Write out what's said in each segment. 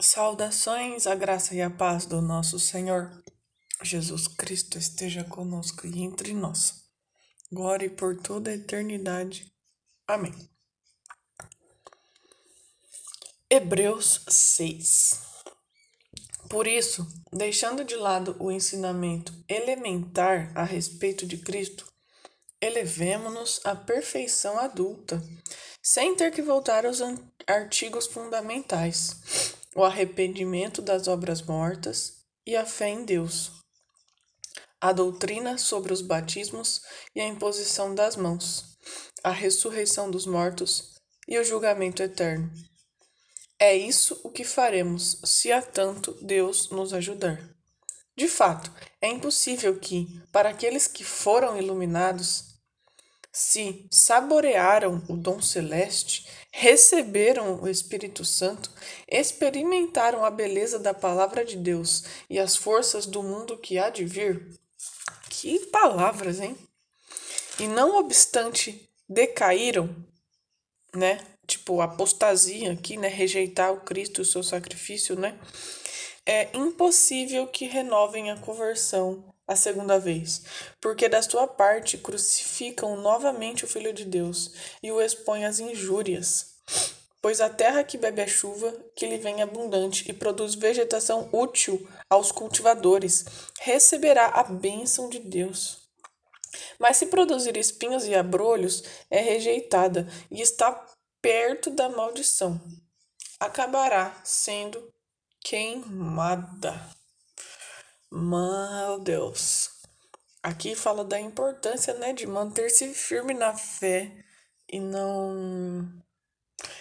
Saudações, a graça e a paz do nosso Senhor Jesus Cristo esteja conosco e entre nós. Glória e por toda a eternidade. Amém. Hebreus 6 Por isso, deixando de lado o ensinamento elementar a respeito de Cristo, elevemo-nos à perfeição adulta, sem ter que voltar aos artigos fundamentais o arrependimento das obras mortas e a fé em Deus, a doutrina sobre os batismos e a imposição das mãos, a ressurreição dos mortos e o julgamento eterno. É isso o que faremos se há tanto Deus nos ajudar. De fato, é impossível que, para aqueles que foram iluminados, se saborearam o dom celeste, receberam o Espírito Santo, experimentaram a beleza da palavra de Deus e as forças do mundo que há de vir. Que palavras, hein? E não obstante decaíram, né? Tipo, apostasia aqui, né? Rejeitar o Cristo e o seu sacrifício, né? É impossível que renovem a conversão a segunda vez, porque da sua parte crucificam novamente o Filho de Deus e o expõem às injúrias. Pois a terra que bebe a chuva, que lhe vem abundante e produz vegetação útil aos cultivadores, receberá a bênção de Deus. Mas se produzir espinhos e abrolhos, é rejeitada e está perto da maldição. Acabará sendo queimada. Meu Deus. Aqui fala da importância, né, de manter-se firme na fé e não.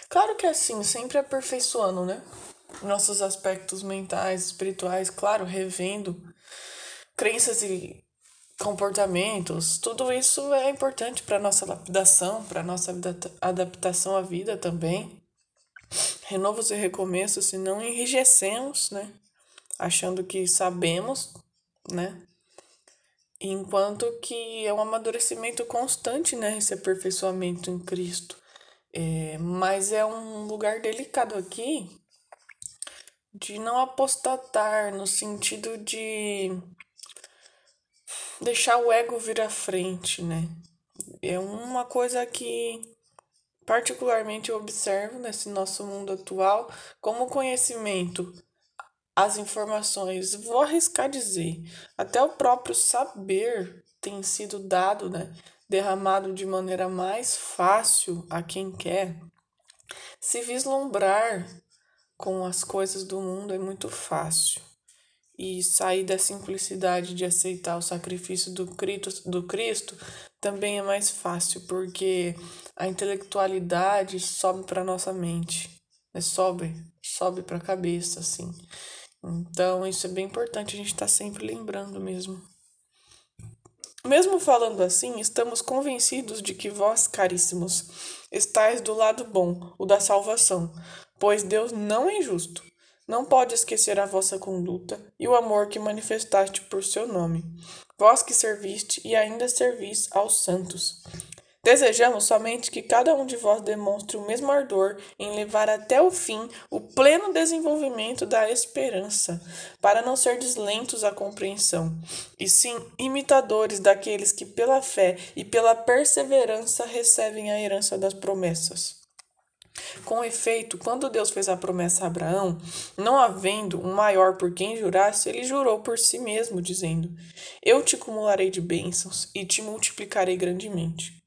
Claro que é assim, sempre aperfeiçoando, né? Nossos aspectos mentais, espirituais, claro, revendo crenças e comportamentos, tudo isso é importante para nossa lapidação, para nossa adaptação à vida também. Renovos e recomeços, se não enrijecemos, né? Achando que sabemos, né? Enquanto que é um amadurecimento constante, né? Esse aperfeiçoamento em Cristo. É, mas é um lugar delicado aqui de não apostatar no sentido de deixar o ego vir à frente, né? É uma coisa que particularmente eu observo nesse nosso mundo atual, como conhecimento as informações, vou arriscar dizer, até o próprio saber tem sido dado, né, derramado de maneira mais fácil a quem quer. Se vislumbrar com as coisas do mundo é muito fácil. E sair da simplicidade de aceitar o sacrifício do Cristo, do Cristo também é mais fácil, porque a intelectualidade sobe para nossa mente, né? sobe, sobe para a cabeça, assim. Então, isso é bem importante a gente estar tá sempre lembrando mesmo. Mesmo falando assim, estamos convencidos de que vós, caríssimos, estáis do lado bom, o da salvação, pois Deus não é injusto. Não pode esquecer a vossa conduta e o amor que manifestaste por seu nome, vós que serviste e ainda servis aos santos. Desejamos somente que cada um de vós demonstre o mesmo ardor em levar até o fim o pleno desenvolvimento da esperança, para não ser lentos à compreensão, e sim imitadores daqueles que pela fé e pela perseverança recebem a herança das promessas. Com efeito, quando Deus fez a promessa a Abraão, não havendo um maior por quem jurasse, ele jurou por si mesmo, dizendo: Eu te acumularei de bênçãos e te multiplicarei grandemente.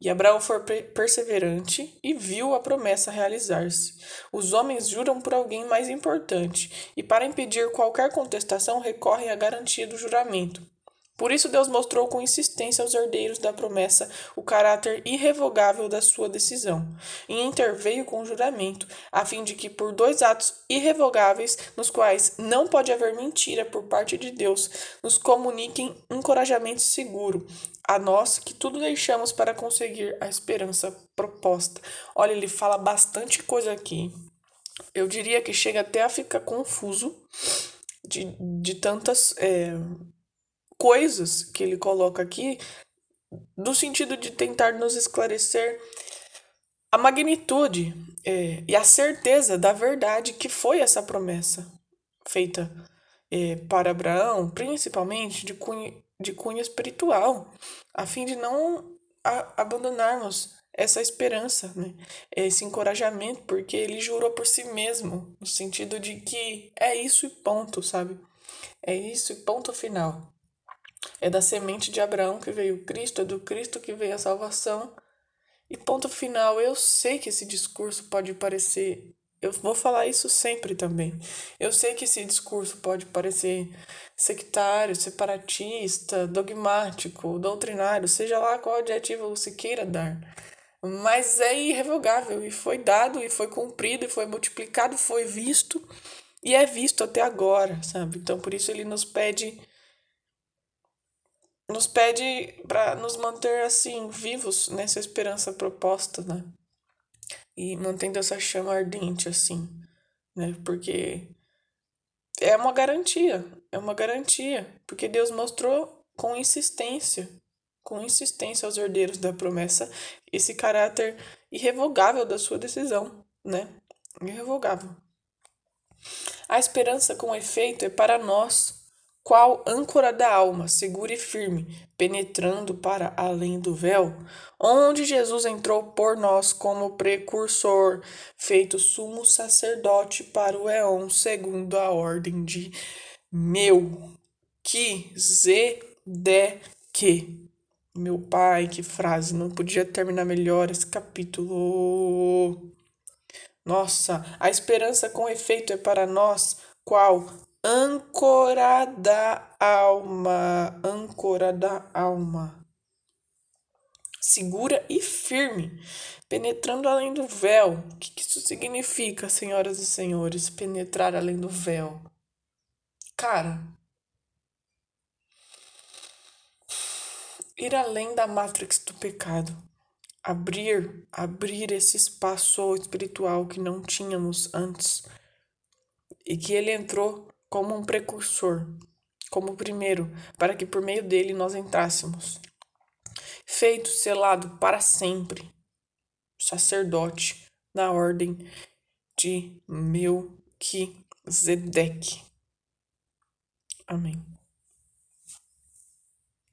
E Abraão foi perseverante e viu a promessa realizar-se. Os homens juram por alguém mais importante, e para impedir qualquer contestação recorrem à garantia do juramento. Por isso Deus mostrou com insistência aos herdeiros da promessa o caráter irrevogável da sua decisão, e interveio com juramento, a fim de que por dois atos irrevogáveis, nos quais não pode haver mentira por parte de Deus, nos comuniquem encorajamento seguro, a nós que tudo deixamos para conseguir a esperança proposta. Olha, ele fala bastante coisa aqui. Eu diria que chega até a ficar confuso de, de tantas é, coisas que ele coloca aqui, no sentido de tentar nos esclarecer a magnitude é, e a certeza da verdade que foi essa promessa feita é, para Abraão, principalmente de cunho, de cunho espiritual, a fim de não a, abandonarmos essa esperança, né? esse encorajamento, porque ele jurou por si mesmo, no sentido de que é isso e ponto, sabe? É isso e ponto final. É da semente de Abraão que veio Cristo, é do Cristo que veio a salvação. E ponto final, eu sei que esse discurso pode parecer. Eu vou falar isso sempre também. Eu sei que esse discurso pode parecer sectário, separatista, dogmático, doutrinário, seja lá qual adjetivo você queira dar. Mas é irrevogável e foi dado e foi cumprido e foi multiplicado, foi visto e é visto até agora, sabe? Então por isso ele nos pede nos pede para nos manter assim vivos nessa esperança proposta, né? E mantendo essa chama ardente assim, né? Porque é uma garantia, é uma garantia, porque Deus mostrou com insistência, com insistência aos herdeiros da promessa esse caráter irrevogável da sua decisão, né? Irrevogável. A esperança com efeito é para nós qual âncora da alma, segura e firme, penetrando para além do véu, onde Jesus entrou por nós como precursor, feito sumo sacerdote para o éon, segundo a ordem de Melquisedeque. Meu pai, que frase, não podia terminar melhor esse capítulo. Nossa, a esperança com efeito é para nós qual âncora da alma, âncora da alma. Segura e firme, penetrando além do véu. O que isso significa, senhoras e senhores? Penetrar além do véu. Cara, ir além da matrix do pecado. Abrir, abrir esse espaço espiritual que não tínhamos antes. E que ele entrou como um precursor, como o primeiro, para que por meio dele nós entrássemos. Feito, selado para sempre, sacerdote na ordem de Melquisedeque. Amém.